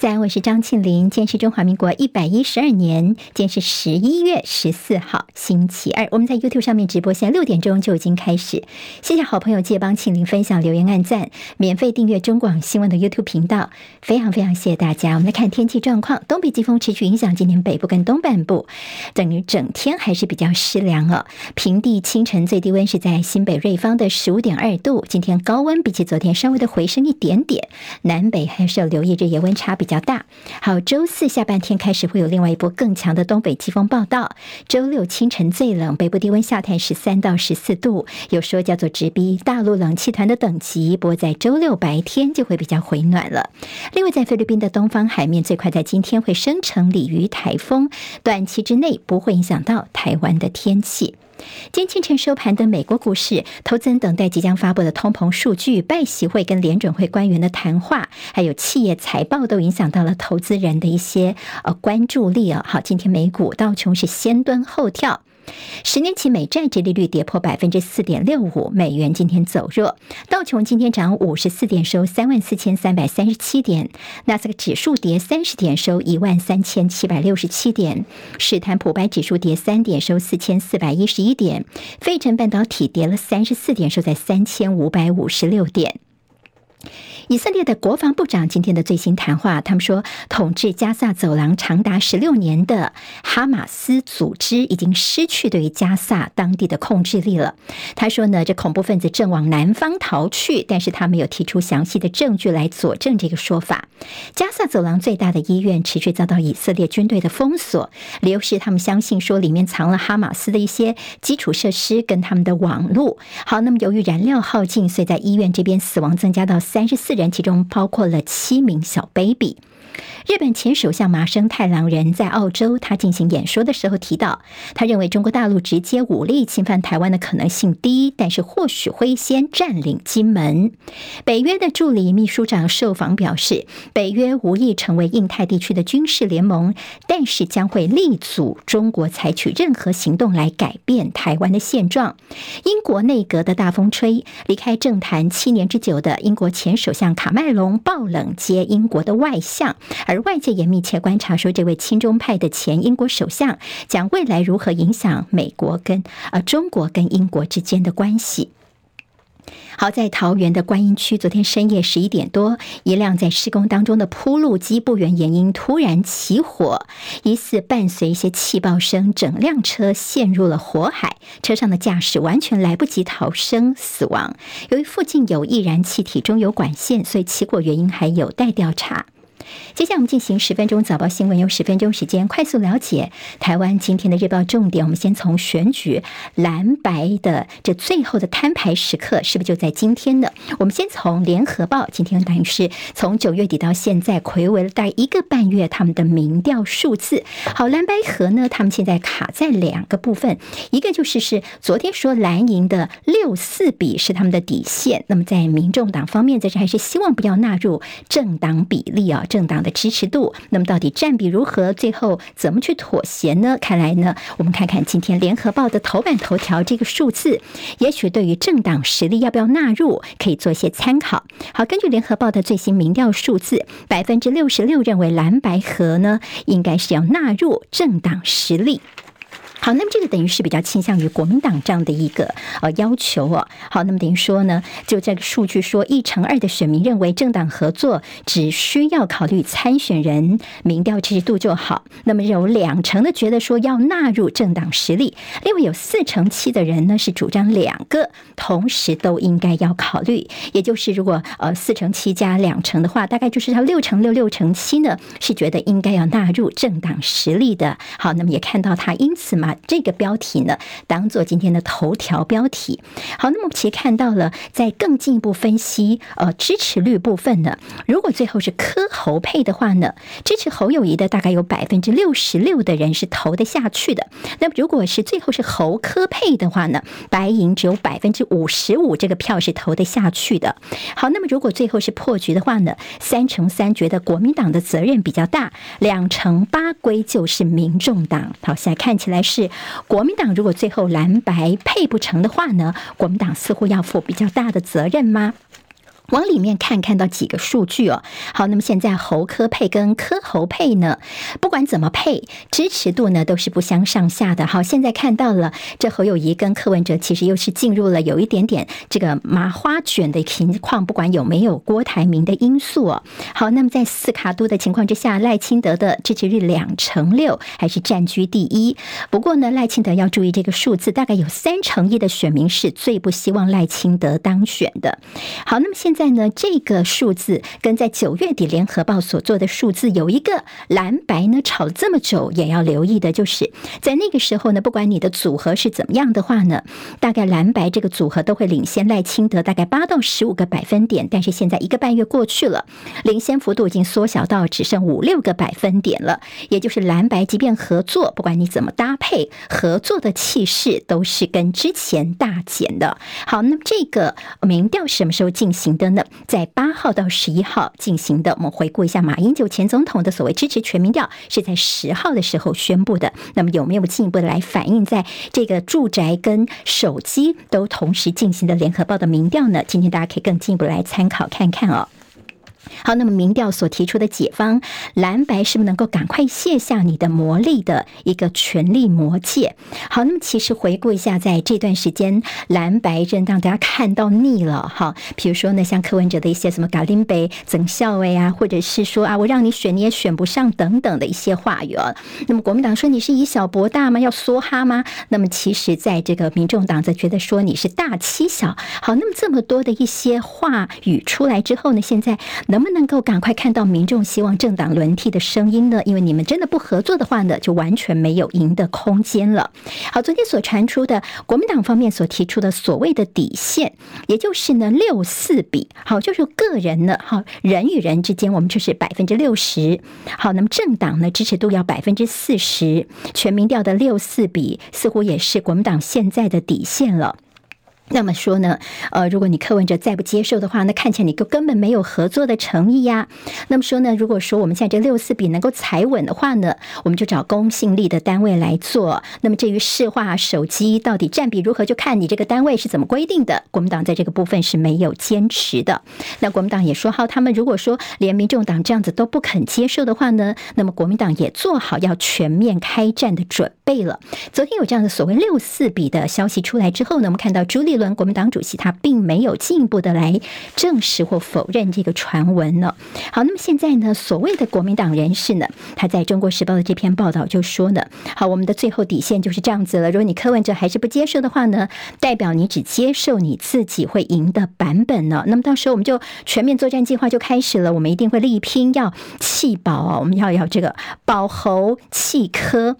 在，我是张庆玲。今天是中华民国一百一十二年，今天是十一月十四号，星期二。我们在 YouTube 上面直播，现在六点钟就已经开始。谢谢好朋友借帮庆玲分享、留言、按赞，免费订阅中广新闻的 YouTube 频道，非常非常谢谢大家。我们来看天气状况，东北季风持续影响今天北部跟东半部，等于整天还是比较湿凉哦。平地清晨最低温是在新北瑞芳的十五点二度，今天高温比起昨天稍微的回升一点点。南北还是要留意日夜温差比较大。好，周四下半天开始会有另外一波更强的东北季风报道。周六清晨最冷，北部低温下探十三到十四度，有说叫做直逼大陆冷气团的等级。不过在周六白天就会比较回暖了。另外，在菲律宾的东方海面，最快在今天会生成鲤鱼台风，短期之内不会影响到台湾的天气。今天清晨收盘的美国股市，投资人等待即将发布的通膨数据、拜习会跟联准会官员的谈话，还有企业财报，都影响到了投资人的一些呃关注力啊。好，今天美股道琼是先蹲后跳。十年期美债殖利率跌破百分之四点六五，美元今天走弱。道琼今天涨五十四点，收三万四千三百三十七点；纳斯克指数跌三十点，收一万三千七百六十七点；史坦普白指数跌三点，收四千四百一十一点；费城半导体跌了三十四点，收在三千五百五十六点。以色列的国防部长今天的最新谈话，他们说，统治加萨走廊长达十六年的哈马斯组织已经失去对于加萨当地的控制力了。他说呢，这恐怖分子正往南方逃去，但是他没有提出详细的证据来佐证这个说法。加萨走廊最大的医院持续遭到以色列军队的封锁，理由是他们相信说里面藏了哈马斯的一些基础设施跟他们的网络。好，那么由于燃料耗尽，所以在医院这边死亡增加到三十四人，其中包括了七名小 baby。日本前首相麻生太郎人在澳洲，他进行演说的时候提到，他认为中国大陆直接武力侵犯台湾的可能性低，但是或许会先占领金门。北约的助理秘书长受访表示，北约无意成为印太地区的军事联盟，但是将会力阻中国采取任何行动来改变台湾的现状。英国内阁的大风吹，离开政坛七年之久的英国前首相卡麦隆爆冷接英国的外相。而外界也密切观察，说这位亲中派的前英国首相将未来如何影响美国跟呃中国跟英国之间的关系。好，在桃园的观音区，昨天深夜十一点多，一辆在施工当中的铺路机不原原因突然起火，疑似伴随一些气爆声，整辆车陷入了火海，车上的驾驶完全来不及逃生，死亡。由于附近有易燃气体，中有管线，所以起火原因还有待调查。接下来我们进行十分钟早报新闻，用十分钟时间快速了解台湾今天的日报重点。我们先从选举蓝白的这最后的摊牌时刻，是不是就在今天呢？我们先从联合报，今天等于是从九月底到现在，睽违了大概一个半月，他们的民调数字。好，蓝白合呢，他们现在卡在两个部分，一个就是是昨天说蓝营的六四比是他们的底线，那么在民众党方面，在这还是希望不要纳入政党比例啊，政政党的支持度，那么到底占比如何？最后怎么去妥协呢？看来呢，我们看看今天联合报的头版头条这个数字，也许对于政党实力要不要纳入，可以做一些参考。好，根据联合报的最新民调数字，百分之六十六认为蓝白合呢，应该是要纳入政党实力。好，那么这个等于是比较倾向于国民党这样的一个呃要求哦。好，那么等于说呢，就这个数据说，一成二的选民认为政党合作只需要考虑参选人民调支持度就好。那么有两成的觉得说要纳入政党实力，另外有四成七的人呢是主张两个同时都应该要考虑。也就是如果呃四成七加两成的话，大概就是他六成六六成七呢是觉得应该要纳入政党实力的。好，那么也看到他因此嘛。这个标题呢，当做今天的头条标题。好，那么其实看到了，在更进一步分析，呃，支持率部分呢，如果最后是柯侯配的话呢，支持侯友谊的大概有百分之六十六的人是投得下去的。那么如果是最后是侯柯配的话呢，白银只有百分之五十五这个票是投得下去的。好，那么如果最后是破局的话呢，三成三觉得国民党的责任比较大，两成八归咎是民众党。好，现在看起来是。国民党如果最后蓝白配不成的话呢，国民党似乎要负比较大的责任吗？往里面看，看到几个数据哦。好，那么现在侯科配跟柯侯配呢，不管怎么配，支持度呢都是不相上下的。好，现在看到了这侯友谊跟柯文哲其实又是进入了有一点点这个麻花卷的情况，不管有没有郭台铭的因素哦。好，那么在四卡都的情况之下，赖清德的支持率两成六，还是占据第一。不过呢，赖清德要注意这个数字，大概有三成一的选民是最不希望赖清德当选的。好，那么现在。在呢，这个数字跟在九月底联合报所做的数字有一个蓝白呢吵了这么久，也要留意的，就是在那个时候呢，不管你的组合是怎么样的话呢，大概蓝白这个组合都会领先赖清德大概八到十五个百分点。但是现在一个半月过去了，领先幅度已经缩小到只剩五六个百分点了。也就是蓝白即便合作，不管你怎么搭配，合作的气势都是跟之前大减的。好，那么这个民调什么时候进行的？在八号到十一号进行的，我们回顾一下马英九前总统的所谓支持全民调，是在十号的时候宣布的。那么有没有进一步的来反映在这个住宅跟手机都同时进行的联合报的民调呢？今天大家可以更进一步来参考看看哦。好，那么民调所提出的解方，蓝白是不是能够赶快卸下你的魔力的一个权力魔戒？好，那么其实回顾一下，在这段时间，蓝白真让大家看到腻了哈。比如说呢，像柯文哲的一些什么“嘎林北增校委”啊，或者是说啊，我让你选你也选不上等等的一些话语啊。那么国民党说你是以小博大吗？要梭哈吗？那么其实在这个民众党则觉得说你是大欺小。好，那么这么多的一些话语出来之后呢，现在。能不能够赶快看到民众希望政党轮替的声音呢？因为你们真的不合作的话呢，就完全没有赢的空间了。好，昨天所传出的国民党方面所提出的所谓的底线，也就是呢六四比，好，就是个人呢，好，人与人之间，我们就是百分之六十。好，那么政党呢支持度要百分之四十，全民调的六四比似乎也是国民党现在的底线了。那么说呢，呃，如果你柯文哲再不接受的话，那看起来你就根本没有合作的诚意呀。那么说呢，如果说我们现在这六四比能够踩稳的话呢，我们就找公信力的单位来做。那么至于市话手机到底占比如何，就看你这个单位是怎么规定的。国民党在这个部分是没有坚持的。那国民党也说好，他们如果说连民众党这样子都不肯接受的话呢，那么国民党也做好要全面开战的准备了。昨天有这样的所谓六四比的消息出来之后呢，我们看到朱立伦国民党主席他并没有进一步的来证实或否认这个传闻呢。好，那么现在呢，所谓的国民党人士呢，他在中国时报的这篇报道就说呢，好，我们的最后底线就是这样子了。如果你柯文哲还是不接受的话呢，代表你只接受你自己会赢的版本呢。那么到时候我们就全面作战计划就开始了，我们一定会力拼要弃保啊，我们要要这个保侯弃柯。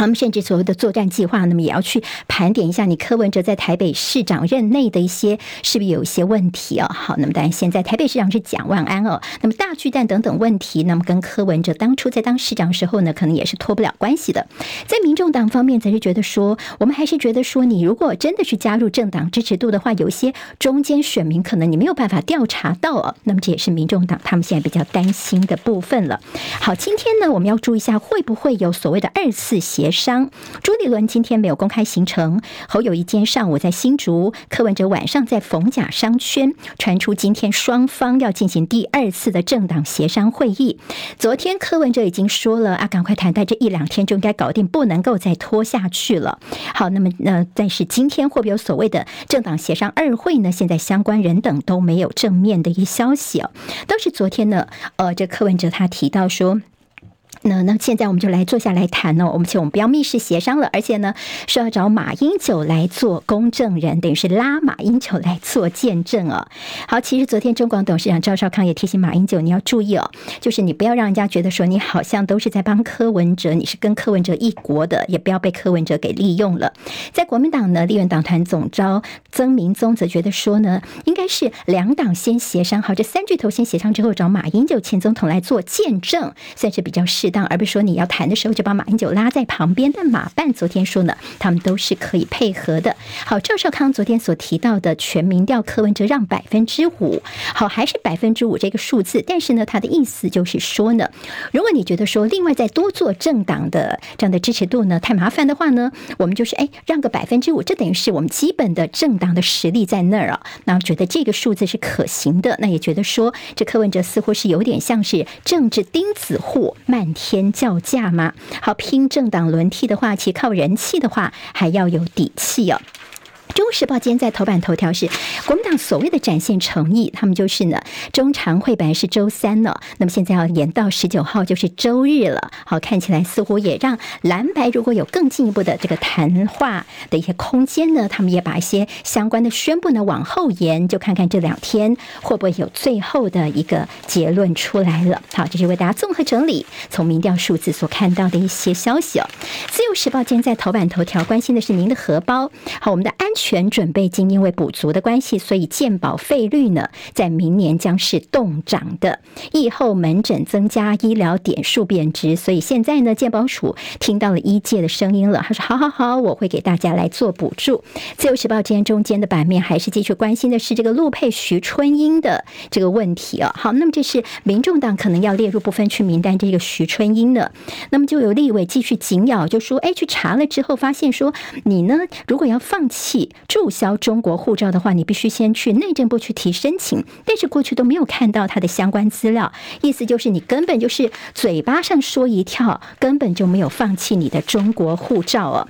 他们甚至所谓的作战计划，那么也要去盘点一下你柯文哲在台北市长任内的一些是不是有一些问题啊？好，那么当然现在台北市长是蒋万安哦，那么大巨蛋等等问题，那么跟柯文哲当初在当市长时候呢，可能也是脱不了关系的。在民众党方面，则是觉得说，我们还是觉得说，你如果真的去加入政党支持度的话，有一些中间选民可能你没有办法调查到哦。那么这也是民众党他们现在比较担心的部分了。好，今天呢，我们要注意一下，会不会有所谓的二次协商，朱立伦今天没有公开行程，侯友谊今天上午在新竹，柯文哲晚上在逢甲商圈，传出今天双方要进行第二次的政党协商会议。昨天柯文哲已经说了啊，赶快谈，谈这一两天就应该搞定，不能够再拖下去了。好，那么呃，但是今天会不会有所谓的政党协商二会呢？现在相关人等都没有正面的一消息哦，都是昨天呢，呃，这柯文哲他提到说。那那现在我们就来坐下来谈哦，我们请我们不要密室协商了，而且呢是要找马英九来做公证人，等于是拉马英九来做见证哦。好，其实昨天中广董事长赵少康也提醒马英九，你要注意哦，就是你不要让人家觉得说你好像都是在帮柯文哲，你是跟柯文哲一国的，也不要被柯文哲给利用了。在国民党呢，立院党团总召曾明宗则觉得说呢，应该是两党先协商好，这三巨头先协商之后，找马英九前总统来做见证，算是比较适当，而不是说你要谈的时候就把马英九拉在旁边。但马办昨天说呢，他们都是可以配合的。好，赵少康昨天所提到的全民调，柯文哲让百分之五，好，还是百分之五这个数字。但是呢，他的意思就是说呢，如果你觉得说另外再多做政党的这样的支持度呢太麻烦的话呢，我们就是哎让个百分之五，这等于是我们基本的政党的实力在那儿啊。那觉得这个数字是可行的，那也觉得说这柯文哲似乎是有点像是政治钉子户，漫天叫价吗。好，拼政党轮替的话，其靠人气的话还要有底气哦。《中时报》今天在头版头条是国民党所谓的展现诚意，他们就是呢，中常会本来是周三呢，那么现在要延到十九号，就是周日了。好，看起来似乎也让蓝白如果有更进一步的这个谈话的一些空间呢，他们也把一些相关的宣布呢往后延，就看看这两天会不会有最后的一个结论出来了。好，这是为大家综合整理从民调数字所看到的一些消息哦。《自由时报》今天在头版头条关心的是您的荷包，好，我们的安全。全准备金因为补足的关系，所以健保费率呢，在明年将是动涨的。疫后门诊增加，医疗点数贬值，所以现在呢，健保署听到了医界的声音了。他说：“好好好，我会给大家来做补助。”自由时报今天中间的版面还是继续关心的是这个陆配徐春英的这个问题啊。好，那么这是民众党可能要列入不分区名单这个徐春英的，那么就有立委继续紧咬，就说：“哎，去查了之后发现说，你呢，如果要放弃。”注销中国护照的话，你必须先去内政部去提申请，但是过去都没有看到他的相关资料，意思就是你根本就是嘴巴上说一跳，根本就没有放弃你的中国护照哦。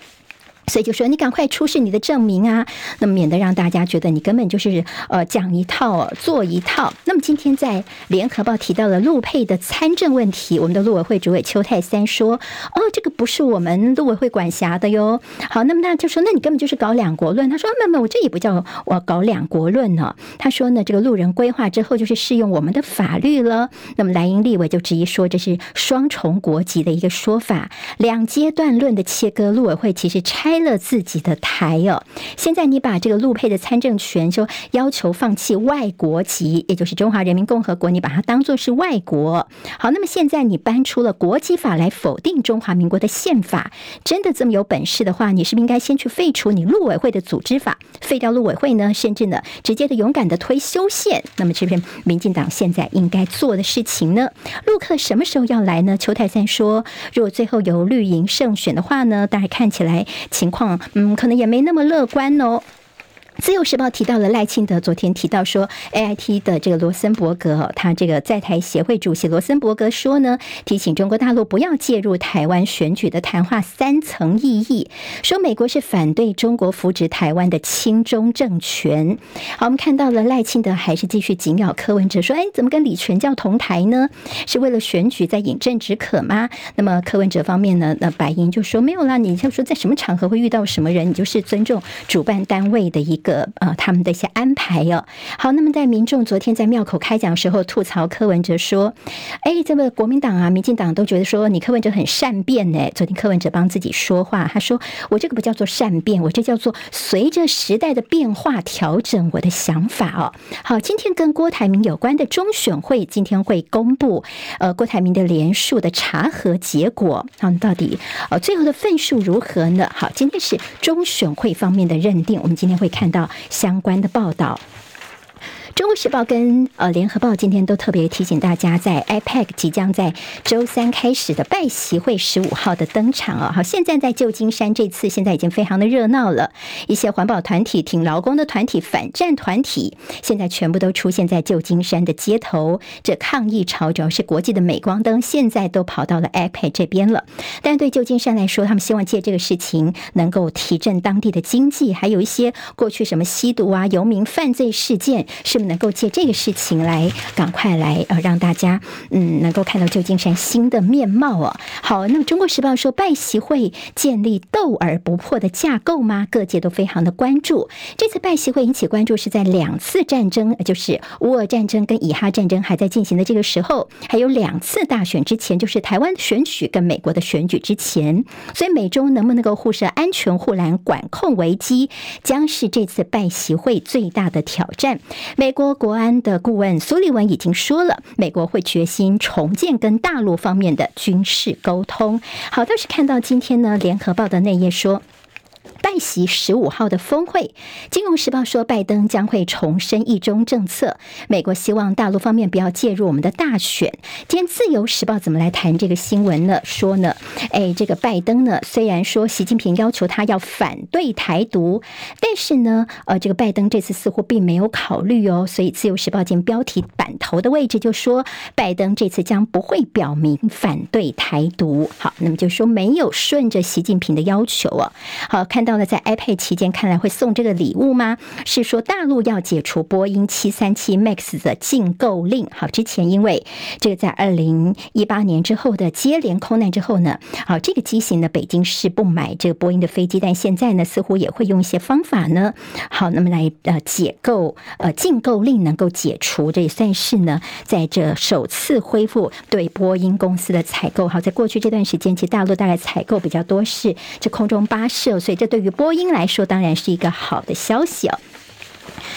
所以就说你赶快出示你的证明啊，那么免得让大家觉得你根本就是呃讲一套做一套。那么今天在联合报提到了陆配的参政问题，我们的陆委会主委邱太三说：“哦，这个不是我们陆委会管辖的哟。”好，那么他就说：“那你根本就是搞两国论。”他说：“没有没有，我这也不叫我搞两国论呢。”他说呢：“这个路人规划之后就是适用我们的法律了。”那么蓝营立委就质疑说：“这是双重国籍的一个说法，两阶段论的切割。”陆委会其实拆。了自己的台哦，现在你把这个陆配的参政权就要求放弃外国籍，也就是中华人民共和国，你把它当作是外国。好，那么现在你搬出了国籍法来否定中华民国的宪法，真的这么有本事的话，你是不是应该先去废除你陆委会的组织法，废掉陆委会呢？甚至呢，直接的勇敢的推修宪？那么这边民进党现在应该做的事情呢？陆克什么时候要来呢？邱太三说，如果最后由绿营胜选的话呢，大概看起来情。况嗯，可能也没那么乐观哦。自由时报提到了赖清德昨天提到说，AIT 的这个罗森伯格，他这个在台协会主席罗森伯格说呢，提醒中国大陆不要介入台湾选举的谈话三层意义，说美国是反对中国扶植台湾的亲中政权。好，我们看到了赖清德还是继续紧咬柯文哲，说，哎，怎么跟李全教同台呢？是为了选举在饮鸩止渴吗？那么柯文哲方面呢？那白银就说没有啦，你就说在什么场合会遇到什么人，你就是尊重主办单位的一个。的呃，他们的一些安排哦，好，那么在民众昨天在庙口开讲的时候吐槽柯文哲说，哎，这个国民党啊、民进党都觉得说你柯文哲很善变呢。昨天柯文哲帮自己说话，他说我这个不叫做善变，我这叫做随着时代的变化调整我的想法哦。好，今天跟郭台铭有关的中选会今天会公布呃郭台铭的连署的查核结果，那到底呃最后的份数如何呢？好，今天是中选会方面的认定，我们今天会看到。相关的报道。中国时报跟呃联合报今天都特别提醒大家，在 IPAC 即将在周三开始的拜习会十五号的登场啊！好，现在在旧金山这次现在已经非常的热闹了，一些环保团体、挺劳工的团体、反战团体，现在全部都出现在旧金山的街头，这抗议潮主要是国际的镁光灯，现在都跑到了 IPAC 这边了。但对旧金山来说，他们希望借这个事情能够提振当地的经济，还有一些过去什么吸毒啊、游民犯罪事件是。能够借这个事情来赶快来呃让大家嗯能够看到旧金山新的面貌哦。好，那么《中国时报》说拜习会建立斗而不破的架构吗？各界都非常的关注。这次拜习会引起关注是在两次战争，就是乌俄战争跟以哈战争还在进行的这个时候，还有两次大选之前，就是台湾选举跟美国的选举之前，所以美中能不能够互设安全护栏管控危机，将是这次拜习会最大的挑战。美美国国安的顾问苏利文已经说了，美国会决心重建跟大陆方面的军事沟通。好，倒是看到今天呢，《联合报》的内页说。拜习十五号的峰会，《金融时报》说拜登将会重申一中政策。美国希望大陆方面不要介入我们的大选。今天《自由时报》怎么来谈这个新闻呢？说呢，哎，这个拜登呢，虽然说习近平要求他要反对台独，但是呢，呃，这个拜登这次似乎并没有考虑哦。所以《自由时报》今天标题版头的位置就说，拜登这次将不会表明反对台独。好，那么就说没有顺着习近平的要求啊。好，看到。到了在 iPad 期间，看来会送这个礼物吗？是说大陆要解除波音七三七 MAX 的禁购令。好，之前因为这个在二零一八年之后的接连空难之后呢，好，这个机型呢，北京是不买这个波音的飞机，但现在呢，似乎也会用一些方法呢，好，那么来呃解购呃禁购令能够解除，这也算是呢，在这首次恢复对波音公司的采购。好，在过去这段时间，其实大陆大概采购比较多是这空中巴士，所以这对。对于波音来说，当然是一个好的消息哦。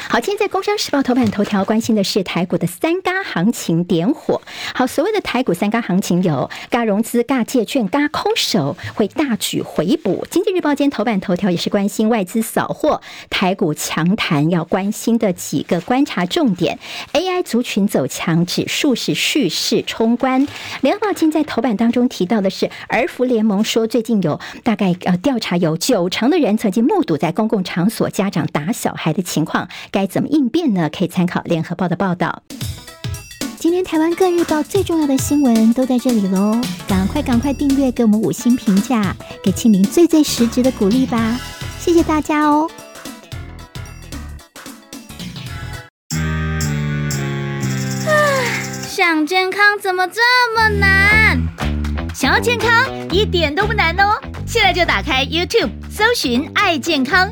好，今天在《工商时报》头版头条关心的是台股的三嘎行情点火。好，所谓的台股三嘎行情有嘎融资、嘎借券、嘎空手，会大举回补。《经济日报》今天头版头条也是关心外资扫货，台股强谈，要关心的几个观察重点：AI 族群走强，指数是蓄势冲关。《联合报》今在头版当中提到的是，儿福联盟说，最近有大概呃调查，有九成的人曾经目睹在公共场所家长打小孩的情况。该怎么应变呢？可以参考《联合报》的报道。今天台湾各日报最重要的新闻都在这里喽！赶快赶快订阅，给我们五星评价，给庆玲最最实质的鼓励吧！谢谢大家哦！啊，想健康怎么这么难？想要健康一点都不难哦！现在就打开 YouTube，搜寻“爱健康”。